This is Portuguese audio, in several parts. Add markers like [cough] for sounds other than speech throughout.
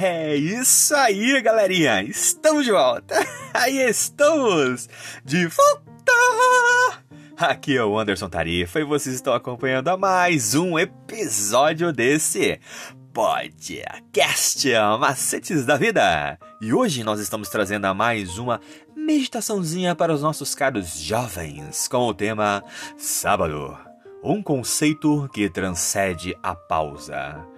É isso aí, galerinha! Estamos de volta! [laughs] Aí estamos! De volta! Aqui é o Anderson Tarifa e vocês estão acompanhando a mais um episódio desse podcast Macetes da Vida. E hoje nós estamos trazendo a mais uma meditaçãozinha para os nossos caros jovens com o tema Sábado. Um conceito que transcende a pausa.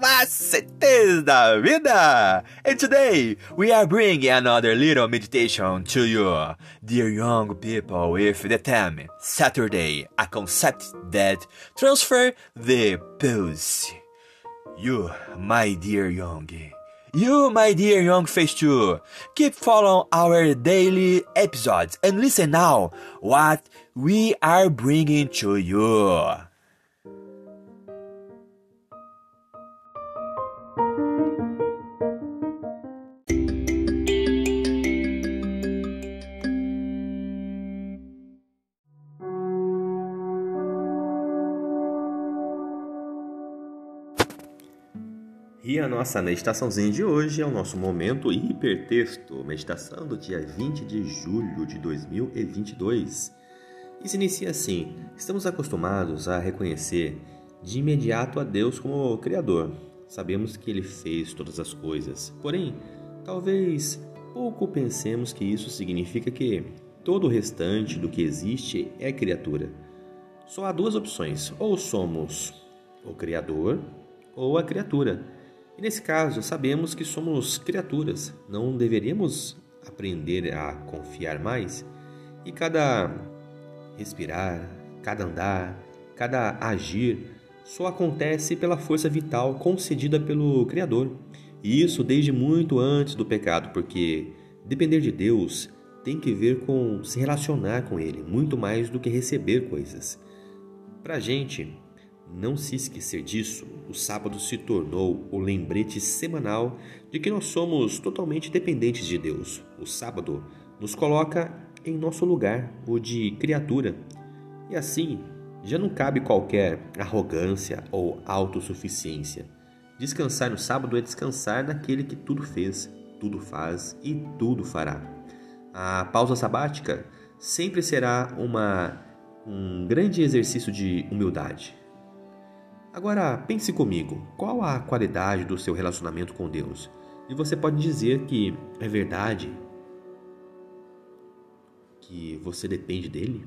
Macetes da Vida! And today we are bringing another little meditation to you, dear young people, with the theme Saturday, a concept that transfer the pulse. You, my dear young, you, my dear young face too, keep following our daily episodes and listen now what we are bringing to you. E a nossa meditaçãozinha de hoje é o nosso momento hipertexto, meditação do dia 20 de julho de 2022. E se inicia assim: estamos acostumados a reconhecer de imediato a Deus como Criador. Sabemos que Ele fez todas as coisas, porém, talvez pouco pensemos que isso significa que todo o restante do que existe é criatura. Só há duas opções: ou somos o Criador ou a criatura. E nesse caso, sabemos que somos criaturas, não deveríamos aprender a confiar mais? E cada respirar, cada andar, cada agir só acontece pela força vital concedida pelo Criador. E isso desde muito antes do pecado, porque depender de Deus tem que ver com se relacionar com Ele, muito mais do que receber coisas. Para a gente, não se esquecer disso, o sábado se tornou o lembrete semanal de que nós somos totalmente dependentes de Deus. O sábado nos coloca em nosso lugar, o de criatura. E assim, já não cabe qualquer arrogância ou autossuficiência. Descansar no sábado é descansar naquele que tudo fez, tudo faz e tudo fará. A pausa sabática sempre será uma, um grande exercício de humildade Agora, pense comigo: qual a qualidade do seu relacionamento com Deus? E você pode dizer que é verdade que você depende dele?